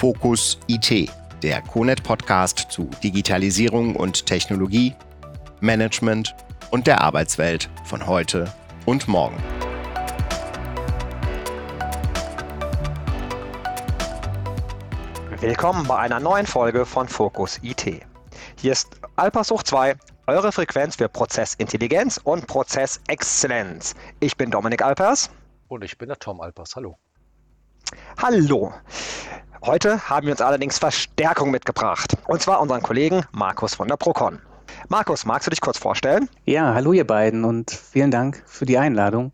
Fokus IT, der CONET-Podcast zu Digitalisierung und Technologie, Management und der Arbeitswelt von heute und morgen. Willkommen bei einer neuen Folge von Fokus IT. Hier ist Alpers hoch 2, eure Frequenz für Prozessintelligenz und Prozessexzellenz. Ich bin Dominik Alpers. Und ich bin der Tom Alpers. Hallo. Hallo. Heute haben wir uns allerdings Verstärkung mitgebracht. Und zwar unseren Kollegen Markus von der Procon. Markus, magst du dich kurz vorstellen? Ja, hallo ihr beiden und vielen Dank für die Einladung.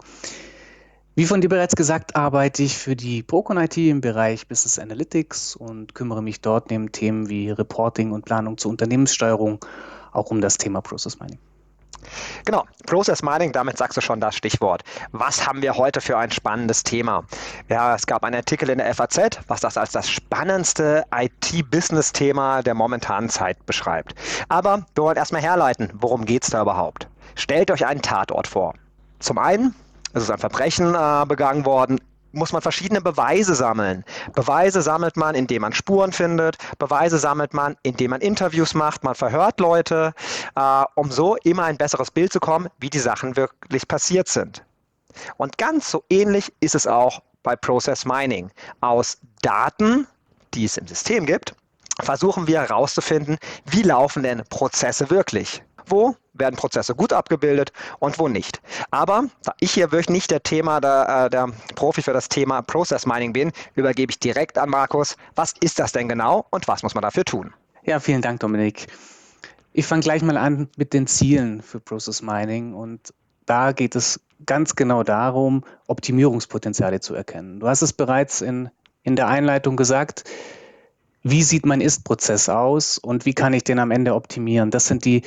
Wie von dir bereits gesagt, arbeite ich für die Procon IT im Bereich Business Analytics und kümmere mich dort neben Themen wie Reporting und Planung zur Unternehmenssteuerung auch um das Thema Process Mining. Genau, Process Mining, damit sagst du schon das Stichwort. Was haben wir heute für ein spannendes Thema? Ja, es gab einen Artikel in der FAZ, was das als das spannendste IT-Business-Thema der momentanen Zeit beschreibt. Aber wir wollen erstmal herleiten, worum geht es da überhaupt? Stellt euch einen Tatort vor. Zum einen es ist ein Verbrechen äh, begangen worden muss man verschiedene Beweise sammeln. Beweise sammelt man, indem man Spuren findet. Beweise sammelt man, indem man Interviews macht. Man verhört Leute, äh, um so immer ein besseres Bild zu kommen, wie die Sachen wirklich passiert sind. Und ganz so ähnlich ist es auch bei Process Mining. Aus Daten, die es im System gibt, versuchen wir herauszufinden, wie laufen denn Prozesse wirklich. Wo werden Prozesse gut abgebildet und wo nicht. Aber da ich hier wirklich nicht der Thema, der, äh, der Profi für das Thema Process Mining bin, übergebe ich direkt an Markus. Was ist das denn genau und was muss man dafür tun? Ja, vielen Dank, Dominik. Ich fange gleich mal an mit den Zielen für Process Mining und da geht es ganz genau darum, Optimierungspotenziale zu erkennen. Du hast es bereits in, in der Einleitung gesagt. Wie sieht mein Ist-Prozess aus und wie kann ich den am Ende optimieren? Das sind die,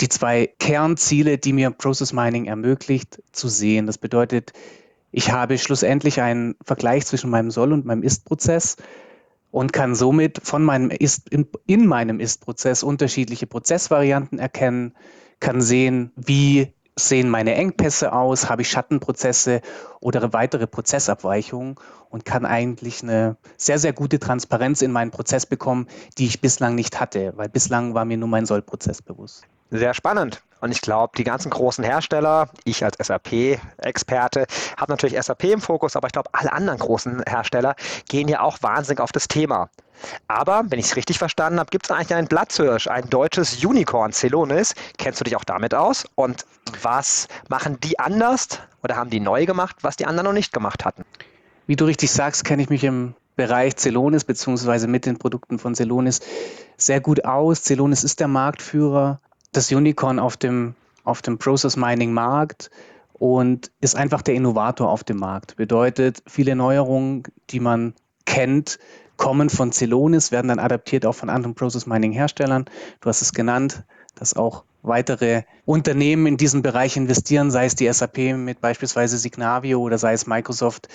die zwei Kernziele, die mir Process Mining ermöglicht, zu sehen. Das bedeutet, ich habe schlussendlich einen Vergleich zwischen meinem Soll- und meinem Ist-Prozess und kann somit von meinem Ist, in, in meinem Ist-Prozess unterschiedliche Prozessvarianten erkennen, kann sehen, wie sehen meine Engpässe aus, habe ich Schattenprozesse oder weitere Prozessabweichungen und kann eigentlich eine sehr, sehr gute Transparenz in meinen Prozess bekommen, die ich bislang nicht hatte, weil bislang war mir nur mein Sollprozess bewusst. Sehr spannend. Und ich glaube, die ganzen großen Hersteller, ich als SAP-Experte, habe natürlich SAP im Fokus, aber ich glaube, alle anderen großen Hersteller gehen ja auch wahnsinnig auf das Thema. Aber, wenn ich es richtig verstanden habe, gibt es eigentlich einen Platzhirsch, ein deutsches Unicorn, Celonis. Kennst du dich auch damit aus? Und was machen die anders oder haben die neu gemacht, was die anderen noch nicht gemacht hatten? Wie du richtig sagst, kenne ich mich im Bereich Celonis beziehungsweise mit den Produkten von Celonis sehr gut aus. Celonis ist der Marktführer das Unicorn auf dem, auf dem Process Mining Markt und ist einfach der Innovator auf dem Markt. Bedeutet, viele Neuerungen, die man kennt, kommen von Celonis, werden dann adaptiert auch von anderen Process Mining Herstellern. Du hast es genannt, dass auch weitere Unternehmen in diesem Bereich investieren, sei es die SAP mit beispielsweise Signavio oder sei es Microsoft,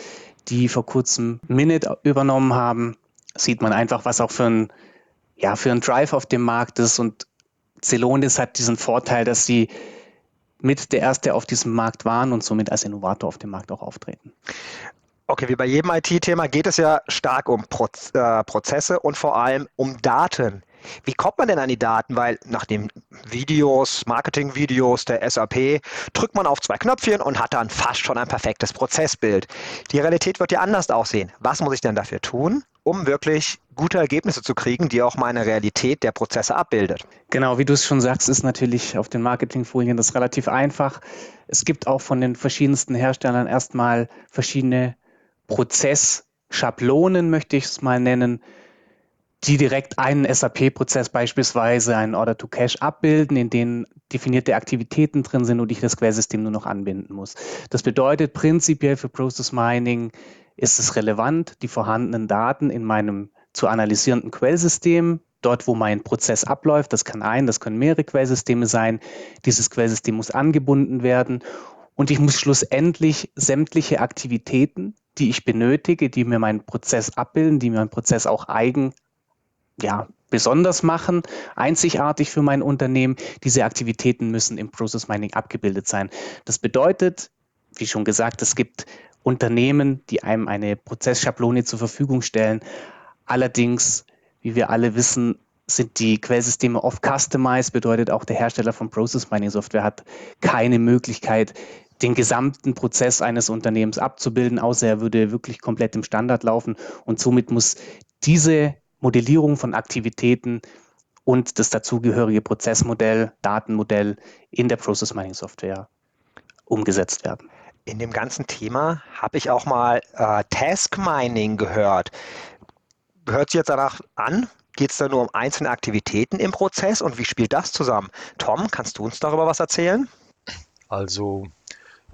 die vor kurzem Minute übernommen haben. Sieht man einfach, was auch für ein, ja, für ein Drive auf dem Markt ist und Celonis hat diesen Vorteil, dass sie mit der Erste auf diesem Markt waren und somit als Innovator auf dem Markt auch auftreten. Okay, wie bei jedem IT-Thema geht es ja stark um äh, Prozesse und vor allem um Daten. Wie kommt man denn an die Daten? Weil nach den Videos, Marketing-Videos der SAP drückt man auf zwei Knöpfchen und hat dann fast schon ein perfektes Prozessbild. Die Realität wird ja anders aussehen. Was muss ich denn dafür tun, um wirklich gute Ergebnisse zu kriegen, die auch meine Realität der Prozesse abbildet? Genau, wie du es schon sagst, ist natürlich auf den Marketingfolien das relativ einfach. Es gibt auch von den verschiedensten Herstellern erstmal verschiedene Prozessschablonen, möchte ich es mal nennen, die direkt einen SAP-Prozess beispielsweise einen Order-to-Cash abbilden, in denen definierte Aktivitäten drin sind und ich das Quellsystem nur noch anbinden muss. Das bedeutet prinzipiell für Process Mining ist es relevant, die vorhandenen Daten in meinem zu analysierenden Quellsystem, dort wo mein Prozess abläuft, das kann ein, das können mehrere Quellsysteme sein, dieses Quellsystem muss angebunden werden und ich muss schlussendlich sämtliche Aktivitäten, die ich benötige, die mir meinen Prozess abbilden, die mir meinen Prozess auch eigen ja, besonders machen, einzigartig für mein Unternehmen. Diese Aktivitäten müssen im Process Mining abgebildet sein. Das bedeutet, wie schon gesagt, es gibt Unternehmen, die einem eine Prozessschablone zur Verfügung stellen. Allerdings, wie wir alle wissen, sind die Quellsysteme oft customized, bedeutet auch der Hersteller von Process Mining Software hat keine Möglichkeit, den gesamten Prozess eines Unternehmens abzubilden, außer er würde wirklich komplett im Standard laufen. Und somit muss diese Modellierung von Aktivitäten und das dazugehörige Prozessmodell, Datenmodell in der Process Mining Software umgesetzt werden. In dem ganzen Thema habe ich auch mal äh, Task Mining gehört. Hört sich jetzt danach an? Geht es da nur um einzelne Aktivitäten im Prozess und wie spielt das zusammen? Tom, kannst du uns darüber was erzählen? Also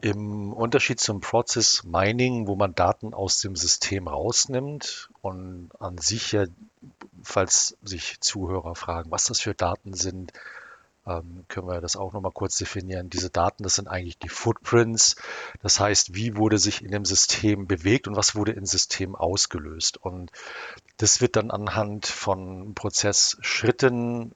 im Unterschied zum Process Mining, wo man Daten aus dem System rausnimmt und an sich ja, falls sich Zuhörer fragen, was das für Daten sind, ähm, können wir das auch nochmal kurz definieren. Diese Daten, das sind eigentlich die Footprints. Das heißt, wie wurde sich in dem System bewegt und was wurde im System ausgelöst. Und das wird dann anhand von Prozessschritten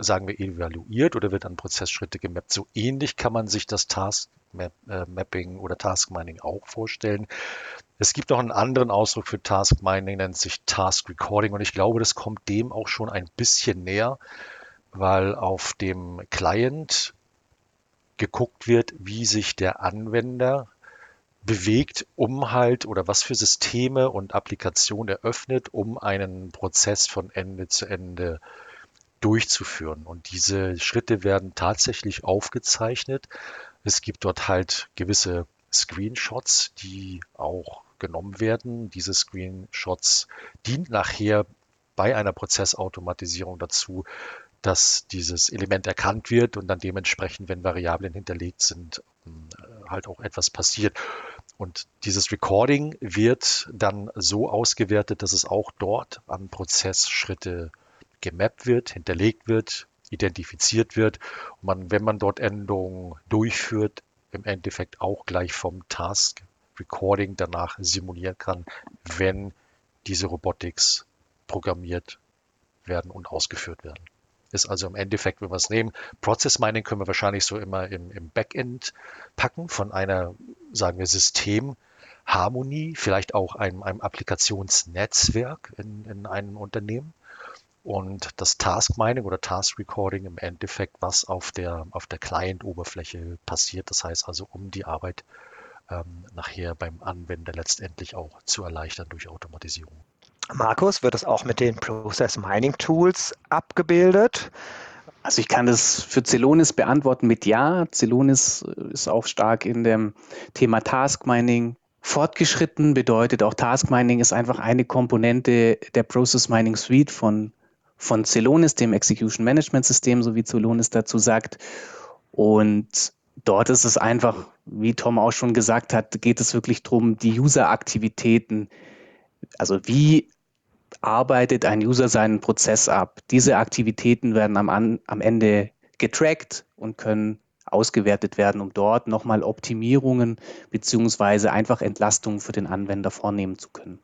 sagen wir, evaluiert oder wird an Prozessschritte gemappt. So ähnlich kann man sich das Task äh, Mapping oder Task Mining auch vorstellen. Es gibt noch einen anderen Ausdruck für Task Mining, nennt sich Task Recording und ich glaube, das kommt dem auch schon ein bisschen näher weil auf dem Client geguckt wird, wie sich der Anwender bewegt, um halt oder was für Systeme und Applikationen eröffnet, um einen Prozess von Ende zu Ende durchzuführen. Und diese Schritte werden tatsächlich aufgezeichnet. Es gibt dort halt gewisse Screenshots, die auch genommen werden. Diese Screenshots dient nachher bei einer Prozessautomatisierung dazu, dass dieses Element erkannt wird und dann dementsprechend, wenn Variablen hinterlegt sind, ähm, halt auch etwas passiert. Und dieses Recording wird dann so ausgewertet, dass es auch dort an Prozessschritte gemappt wird, hinterlegt wird, identifiziert wird und man, wenn man dort Änderungen durchführt, im Endeffekt auch gleich vom Task Recording danach simulieren kann, wenn diese Robotics programmiert werden und ausgeführt werden. Ist also im Endeffekt, wenn wir es nehmen, Process Mining können wir wahrscheinlich so immer im, im Backend packen von einer, sagen wir, Systemharmonie, vielleicht auch einem, einem Applikationsnetzwerk in, in einem Unternehmen. Und das Task Mining oder Task Recording im Endeffekt, was auf der, auf der Client-Oberfläche passiert. Das heißt also, um die Arbeit ähm, nachher beim Anwender letztendlich auch zu erleichtern durch Automatisierung. Markus, wird es auch mit den Process Mining Tools abgebildet? Also ich kann das für Celonis beantworten mit Ja. Celonis ist auch stark in dem Thema Task Mining fortgeschritten, bedeutet auch Task Mining ist einfach eine Komponente der Process Mining Suite von, von Celonis, dem Execution Management System, so wie Celonis dazu sagt. Und dort ist es einfach, wie Tom auch schon gesagt hat, geht es wirklich darum, die User-Aktivitäten, also wie arbeitet ein User seinen Prozess ab. Diese Aktivitäten werden am, am Ende getrackt und können ausgewertet werden, um dort nochmal Optimierungen beziehungsweise einfach Entlastungen für den Anwender vornehmen zu können.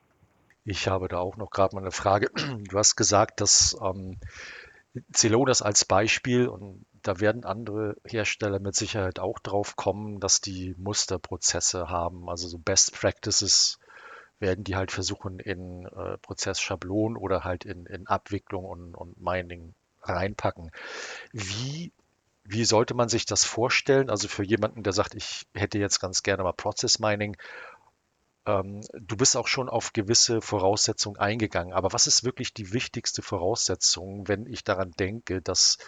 Ich habe da auch noch gerade mal eine Frage. Du hast gesagt, dass ähm, Celonis als Beispiel und da werden andere Hersteller mit Sicherheit auch drauf kommen, dass die Musterprozesse haben, also so Best Practices werden die halt versuchen, in äh, Prozessschablonen oder halt in, in Abwicklung und, und Mining reinpacken. Wie, wie sollte man sich das vorstellen? Also für jemanden, der sagt, ich hätte jetzt ganz gerne mal Process Mining, ähm, du bist auch schon auf gewisse Voraussetzungen eingegangen. Aber was ist wirklich die wichtigste Voraussetzung, wenn ich daran denke, dass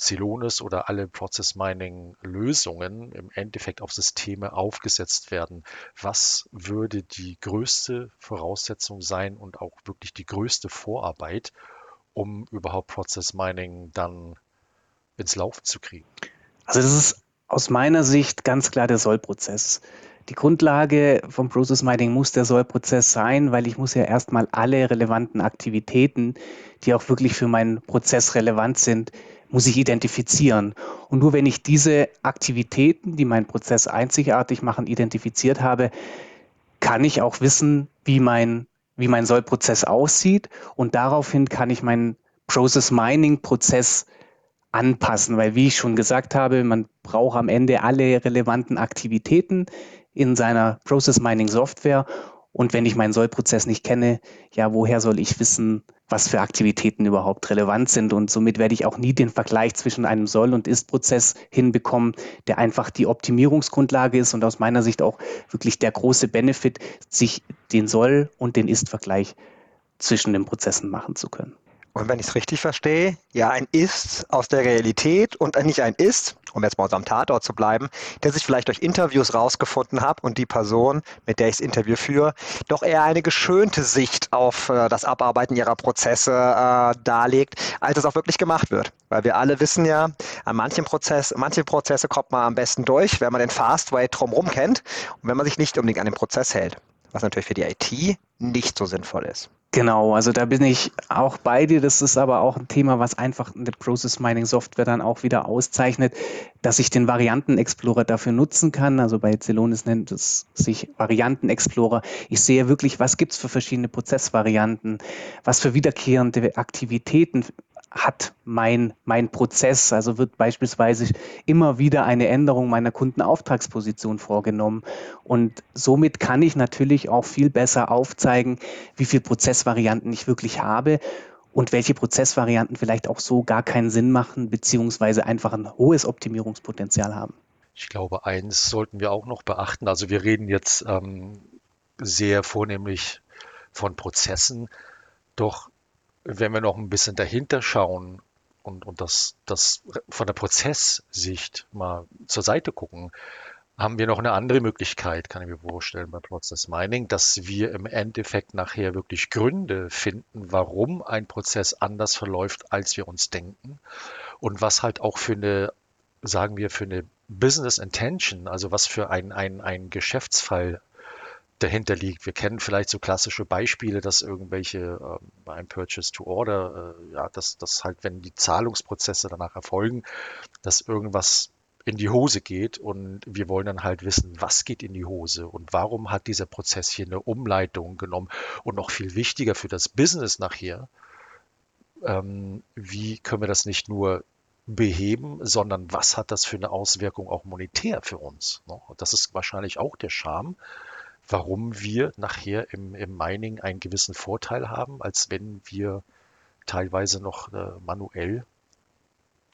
Celonis oder alle Process Mining Lösungen im Endeffekt auf Systeme aufgesetzt werden. Was würde die größte Voraussetzung sein und auch wirklich die größte Vorarbeit, um überhaupt Process Mining dann ins Laufen zu kriegen? Also das ist aus meiner Sicht ganz klar der Sollprozess. Die Grundlage vom Process Mining muss der Sollprozess sein, weil ich muss ja erstmal alle relevanten Aktivitäten, die auch wirklich für meinen Prozess relevant sind, muss ich identifizieren. Und nur wenn ich diese Aktivitäten, die meinen Prozess einzigartig machen, identifiziert habe, kann ich auch wissen, wie mein, wie mein Sollprozess aussieht. Und daraufhin kann ich meinen Process Mining Prozess anpassen, weil wie ich schon gesagt habe, man braucht am Ende alle relevanten Aktivitäten in seiner Process Mining Software Und wenn ich meinen Sollprozess nicht kenne, ja, woher soll ich wissen, was für Aktivitäten überhaupt relevant sind? Und somit werde ich auch nie den Vergleich zwischen einem Soll- und Ist-Prozess hinbekommen, der einfach die Optimierungsgrundlage ist und aus meiner Sicht auch wirklich der große Benefit, sich den Soll- und den Ist-Vergleich zwischen den Prozessen machen zu können. Und wenn ich es richtig verstehe, ja, ein Ist aus der Realität und nicht ein Ist, um jetzt mal unserem Tatort zu bleiben, der sich vielleicht durch Interviews rausgefunden hat und die Person, mit der ich das Interview führe, doch eher eine geschönte Sicht auf äh, das Abarbeiten ihrer Prozesse äh, darlegt, als es auch wirklich gemacht wird. Weil wir alle wissen ja, an manchen Prozess, manche Prozesse kommt man am besten durch, wenn man den Fastway drumherum kennt und wenn man sich nicht unbedingt an den Prozess hält. Was natürlich für die IT nicht so sinnvoll ist. Genau, also da bin ich auch bei dir. Das ist aber auch ein Thema, was einfach eine Process Mining Software dann auch wieder auszeichnet, dass ich den Varianten Explorer dafür nutzen kann. Also bei Celonis nennt es sich Varianten Explorer. Ich sehe wirklich, was gibt es für verschiedene Prozessvarianten, was für wiederkehrende Aktivitäten hat mein, mein Prozess. Also wird beispielsweise immer wieder eine Änderung meiner Kundenauftragsposition vorgenommen. Und somit kann ich natürlich auch viel besser aufzeigen, wie viele Prozessvarianten ich wirklich habe und welche Prozessvarianten vielleicht auch so gar keinen Sinn machen, beziehungsweise einfach ein hohes Optimierungspotenzial haben. Ich glaube, eins sollten wir auch noch beachten. Also wir reden jetzt ähm, sehr vornehmlich von Prozessen, doch wenn wir noch ein bisschen dahinter schauen und, und das, das von der Prozesssicht mal zur Seite gucken, haben wir noch eine andere Möglichkeit, kann ich mir vorstellen, bei Process Mining, dass wir im Endeffekt nachher wirklich Gründe finden, warum ein Prozess anders verläuft, als wir uns denken. Und was halt auch für eine, sagen wir, für eine Business Intention, also was für ein, ein, ein Geschäftsfall dahinter liegt. Wir kennen vielleicht so klassische Beispiele, dass irgendwelche äh, bei einem Purchase to Order, äh, ja, dass, dass halt, wenn die Zahlungsprozesse danach erfolgen, dass irgendwas in die Hose geht und wir wollen dann halt wissen, was geht in die Hose und warum hat dieser Prozess hier eine Umleitung genommen und noch viel wichtiger für das Business nachher, ähm, wie können wir das nicht nur beheben, sondern was hat das für eine Auswirkung auch monetär für uns? Ne? Das ist wahrscheinlich auch der Charme, warum wir nachher im, im Mining einen gewissen Vorteil haben, als wenn wir teilweise noch äh, manuell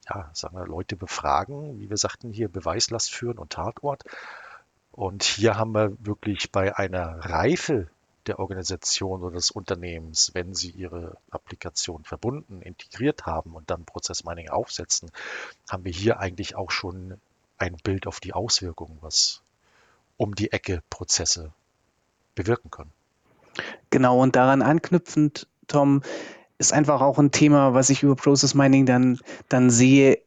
ja, sagen wir, Leute befragen, wie wir sagten hier, Beweislast führen und Tatort. Und hier haben wir wirklich bei einer Reife der Organisation oder des Unternehmens, wenn sie ihre Applikation verbunden, integriert haben und dann Prozessmining aufsetzen, haben wir hier eigentlich auch schon ein Bild auf die Auswirkungen, was um die Ecke Prozesse bewirken können. Genau, und daran anknüpfend, Tom, ist einfach auch ein Thema, was ich über Process Mining dann, dann sehe,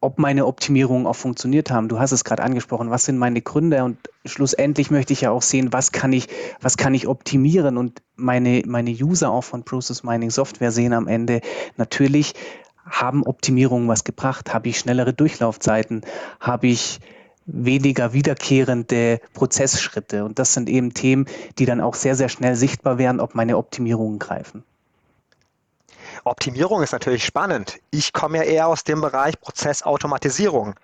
ob meine Optimierungen auch funktioniert haben. Du hast es gerade angesprochen, was sind meine Gründe und schlussendlich möchte ich ja auch sehen, was kann ich, was kann ich optimieren und meine, meine User auch von Process Mining Software sehen am Ende natürlich, haben Optimierungen was gebracht? Habe ich schnellere Durchlaufzeiten? Habe ich weniger wiederkehrende Prozessschritte. Und das sind eben Themen, die dann auch sehr, sehr schnell sichtbar werden, ob meine Optimierungen greifen. Optimierung ist natürlich spannend. Ich komme ja eher aus dem Bereich Prozessautomatisierung.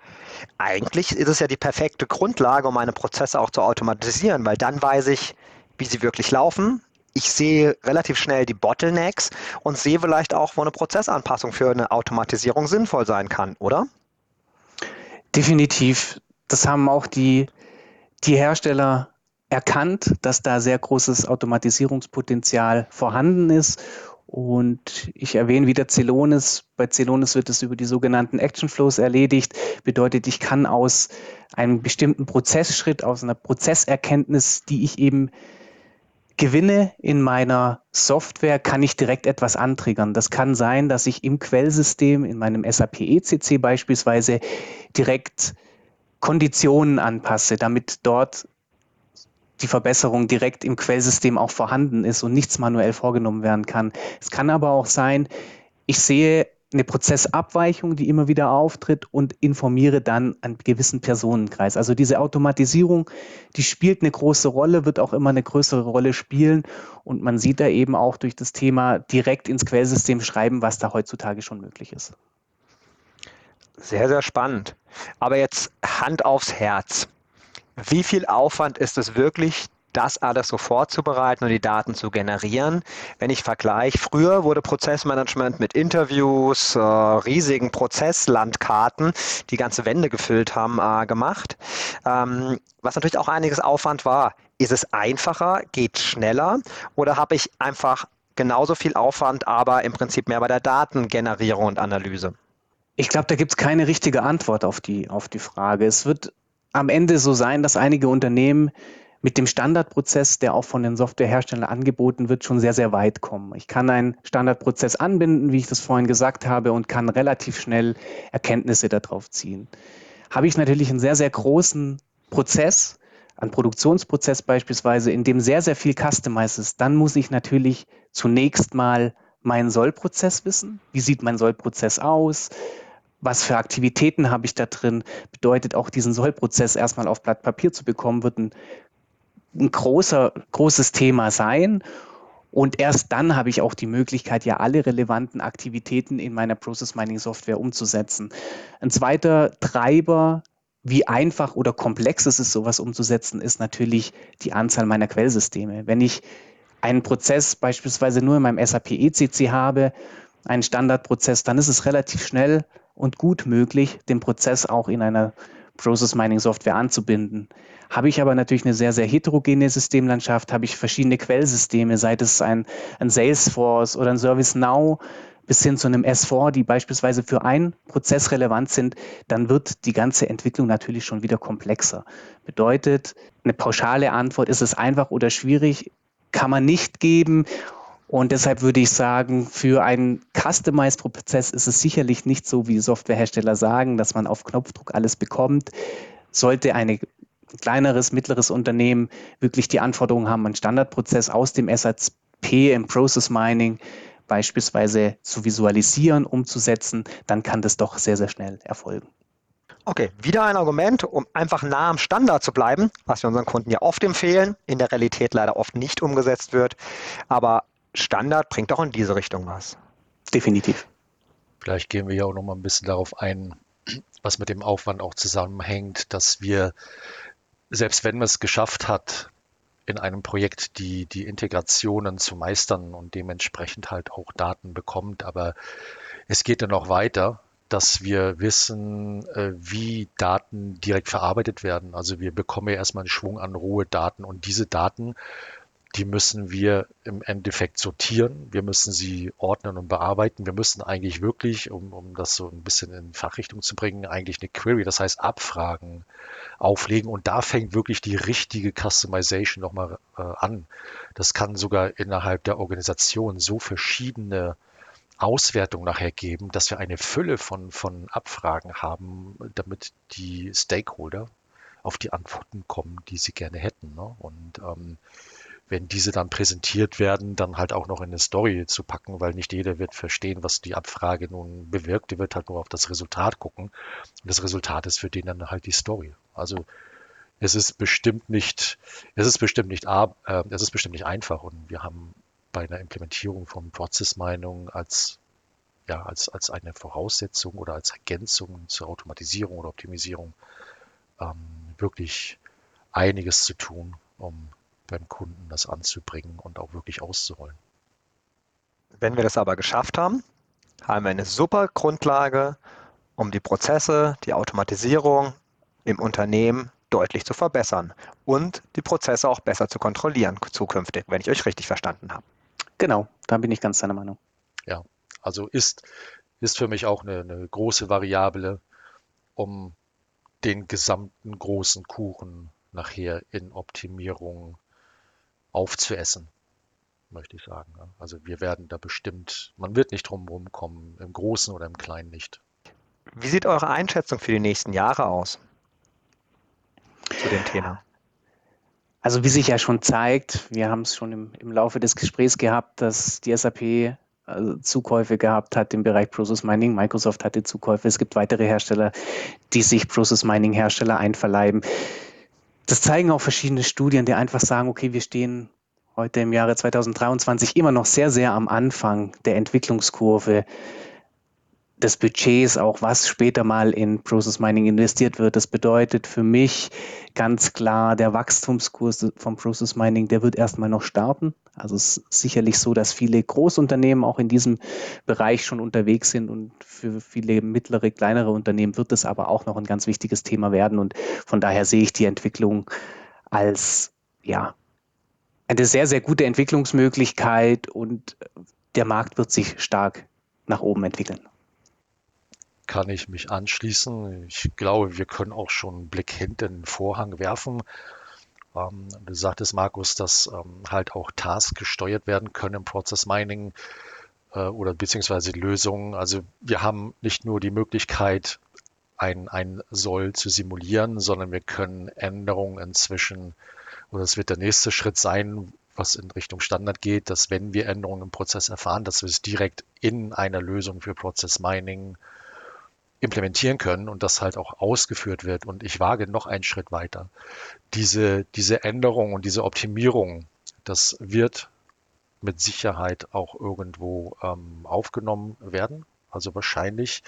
Eigentlich ist es ja die perfekte Grundlage, um meine Prozesse auch zu automatisieren, weil dann weiß ich, wie sie wirklich laufen. Ich sehe relativ schnell die Bottlenecks und sehe vielleicht auch, wo eine Prozessanpassung für eine Automatisierung sinnvoll sein kann, oder? Definitiv das haben auch die, die Hersteller erkannt, dass da sehr großes Automatisierungspotenzial vorhanden ist. Und ich erwähne wieder Celonis. Bei Celonis wird es über die sogenannten Action Flows erledigt. Bedeutet, ich kann aus einem bestimmten Prozessschritt, aus einer Prozesserkenntnis, die ich eben gewinne in meiner Software, kann ich direkt etwas antriggern. Das kann sein, dass ich im Quellsystem, in meinem SAP ECC beispielsweise, direkt Konditionen anpasse, damit dort die Verbesserung direkt im Quellsystem auch vorhanden ist und nichts manuell vorgenommen werden kann. Es kann aber auch sein, ich sehe eine Prozessabweichung, die immer wieder auftritt und informiere dann einen gewissen Personenkreis. Also diese Automatisierung, die spielt eine große Rolle, wird auch immer eine größere Rolle spielen und man sieht da eben auch durch das Thema direkt ins Quellsystem schreiben, was da heutzutage schon möglich ist. Sehr, sehr spannend. Aber jetzt Hand aufs Herz. Wie viel Aufwand ist es wirklich, das alles so vorzubereiten und die Daten zu generieren. Wenn ich vergleiche, früher wurde Prozessmanagement mit Interviews, äh, riesigen Prozesslandkarten, die ganze Wände gefüllt haben, äh, gemacht, ähm, was natürlich auch einiges Aufwand war. Ist es einfacher, geht schneller oder habe ich einfach genauso viel Aufwand, aber im Prinzip mehr bei der Datengenerierung und Analyse? Ich glaube, da gibt es keine richtige Antwort auf die, auf die Frage. Es wird am Ende so sein, dass einige Unternehmen mit dem Standardprozess, der auch von den Softwareherstellern angeboten wird, schon sehr, sehr weit kommen. Ich kann einen Standardprozess anbinden, wie ich das vorhin gesagt habe, und kann relativ schnell Erkenntnisse darauf ziehen. Habe ich natürlich einen sehr, sehr großen Prozess, einen Produktionsprozess beispielsweise, in dem sehr, sehr viel customized ist, dann muss ich natürlich zunächst mal meinen Sollprozess wissen. Wie sieht mein Sollprozess aus? Was für Aktivitäten habe ich da drin, bedeutet auch diesen Sollprozess erstmal auf Blatt Papier zu bekommen, wird ein, ein großer, großes Thema sein. Und erst dann habe ich auch die Möglichkeit, ja alle relevanten Aktivitäten in meiner Process Mining Software umzusetzen. Ein zweiter Treiber, wie einfach oder komplex es ist, sowas umzusetzen, ist natürlich die Anzahl meiner Quellsysteme. Wenn ich einen Prozess beispielsweise nur in meinem SAP ECC habe, einen Standardprozess, dann ist es relativ schnell und gut möglich, den Prozess auch in einer Process Mining Software anzubinden. Habe ich aber natürlich eine sehr, sehr heterogene Systemlandschaft, habe ich verschiedene Quellsysteme, sei es ein, ein Salesforce oder ein ServiceNow bis hin zu einem S4, die beispielsweise für einen Prozess relevant sind, dann wird die ganze Entwicklung natürlich schon wieder komplexer. Bedeutet, eine pauschale Antwort, ist es einfach oder schwierig, kann man nicht geben. Und deshalb würde ich sagen, für einen Customized-Prozess ist es sicherlich nicht so, wie Softwarehersteller sagen, dass man auf Knopfdruck alles bekommt. Sollte ein kleineres, mittleres Unternehmen wirklich die Anforderungen haben, einen Standardprozess aus dem SAP im Process Mining beispielsweise zu visualisieren, umzusetzen, dann kann das doch sehr, sehr schnell erfolgen. Okay, wieder ein Argument, um einfach nah am Standard zu bleiben, was wir unseren Kunden ja oft empfehlen, in der Realität leider oft nicht umgesetzt wird. Aber Standard bringt auch in diese Richtung was. Definitiv. Vielleicht gehen wir ja auch noch mal ein bisschen darauf ein, was mit dem Aufwand auch zusammenhängt, dass wir, selbst wenn man es geschafft hat, in einem Projekt die, die Integrationen zu meistern und dementsprechend halt auch Daten bekommt, aber es geht dann noch weiter, dass wir wissen, äh, wie Daten direkt verarbeitet werden. Also wir bekommen ja erstmal einen Schwung an rohe Daten und diese Daten die müssen wir im Endeffekt sortieren. Wir müssen sie ordnen und bearbeiten. Wir müssen eigentlich wirklich, um, um das so ein bisschen in Fachrichtung zu bringen, eigentlich eine Query, das heißt Abfragen auflegen. Und da fängt wirklich die richtige Customization nochmal äh, an. Das kann sogar innerhalb der Organisation so verschiedene Auswertungen nachher geben, dass wir eine Fülle von, von Abfragen haben, damit die Stakeholder auf die Antworten kommen, die sie gerne hätten. Ne? Und ähm, wenn diese dann präsentiert werden, dann halt auch noch in eine Story zu packen, weil nicht jeder wird verstehen, was die Abfrage nun bewirkt. Die wird halt nur auf das Resultat gucken. Und das Resultat ist für den dann halt die Story. Also es ist bestimmt nicht, es ist bestimmt nicht, äh, es ist bestimmt nicht einfach. Und wir haben bei einer Implementierung von Process Mining als ja, als, als eine Voraussetzung oder als Ergänzung zur Automatisierung oder Optimisierung ähm, wirklich einiges zu tun, um beim Kunden das anzubringen und auch wirklich auszurollen. Wenn wir das aber geschafft haben, haben wir eine super Grundlage, um die Prozesse, die Automatisierung im Unternehmen deutlich zu verbessern und die Prozesse auch besser zu kontrollieren zukünftig, wenn ich euch richtig verstanden habe. Genau, da bin ich ganz deiner Meinung. Ja, also ist, ist für mich auch eine, eine große Variable, um den gesamten großen Kuchen nachher in Optimierung aufzuessen, möchte ich sagen. Also wir werden da bestimmt, man wird nicht drum kommen, im Großen oder im Kleinen nicht. Wie sieht eure Einschätzung für die nächsten Jahre aus zu dem Thema? Also wie sich ja schon zeigt, wir haben es schon im, im Laufe des Gesprächs gehabt, dass die SAP also Zukäufe gehabt hat im Bereich Process Mining. Microsoft hatte Zukäufe. Es gibt weitere Hersteller, die sich Process Mining Hersteller einverleiben. Das zeigen auch verschiedene Studien, die einfach sagen, okay, wir stehen heute im Jahre 2023 immer noch sehr, sehr am Anfang der Entwicklungskurve. Des Budgets, auch was später mal in Process Mining investiert wird. Das bedeutet für mich ganz klar, der Wachstumskurs vom Process Mining, der wird erstmal noch starten. Also es ist sicherlich so, dass viele Großunternehmen auch in diesem Bereich schon unterwegs sind und für viele mittlere, kleinere Unternehmen wird es aber auch noch ein ganz wichtiges Thema werden. Und von daher sehe ich die Entwicklung als ja eine sehr, sehr gute Entwicklungsmöglichkeit und der Markt wird sich stark nach oben entwickeln kann ich mich anschließen. Ich glaube, wir können auch schon einen Blick hinter den Vorhang werfen. Ähm, du sagtest, Markus, dass ähm, halt auch Tasks gesteuert werden können im Process Mining äh, oder beziehungsweise Lösungen. Also wir haben nicht nur die Möglichkeit, ein, ein Soll zu simulieren, sondern wir können Änderungen inzwischen, oder es wird der nächste Schritt sein, was in Richtung Standard geht, dass wenn wir Änderungen im Prozess erfahren, dass wir es direkt in einer Lösung für Process Mining implementieren können und das halt auch ausgeführt wird. Und ich wage noch einen Schritt weiter. Diese, diese Änderung und diese Optimierung, das wird mit Sicherheit auch irgendwo ähm, aufgenommen werden. Also wahrscheinlich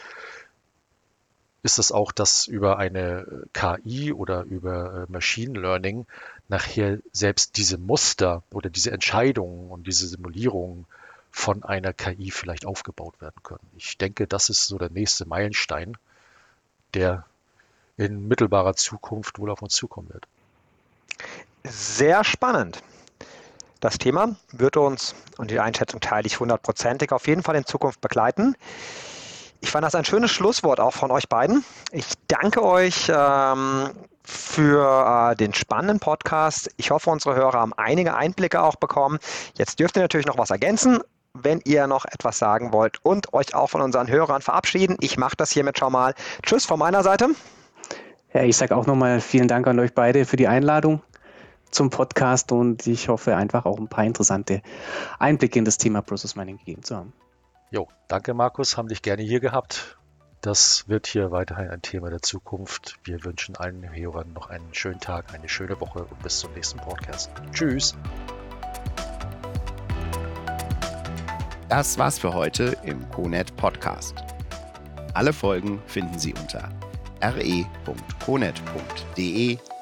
ist es auch, dass über eine KI oder über äh, Machine Learning nachher selbst diese Muster oder diese Entscheidungen und diese Simulierungen von einer KI vielleicht aufgebaut werden können. Ich denke, das ist so der nächste Meilenstein, der in mittelbarer Zukunft wohl auf uns zukommen wird. Sehr spannend. Das Thema wird uns, und die Einschätzung teile ich hundertprozentig, auf jeden Fall in Zukunft begleiten. Ich fand das ein schönes Schlusswort auch von euch beiden. Ich danke euch ähm, für äh, den spannenden Podcast. Ich hoffe, unsere Hörer haben einige Einblicke auch bekommen. Jetzt dürft ihr natürlich noch was ergänzen wenn ihr noch etwas sagen wollt und euch auch von unseren Hörern verabschieden. Ich mache das hiermit schon mal. Tschüss von meiner Seite. Ja, ich sage auch nochmal vielen Dank an euch beide für die Einladung zum Podcast und ich hoffe einfach auch ein paar interessante Einblicke in das Thema Process Mining gegeben zu haben. Jo, danke Markus, haben dich gerne hier gehabt. Das wird hier weiterhin ein Thema der Zukunft. Wir wünschen allen Hörern noch einen schönen Tag, eine schöne Woche und bis zum nächsten Podcast. Tschüss. Das war's für heute im CONET Podcast. Alle Folgen finden Sie unter re.conet.de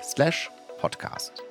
slash podcast.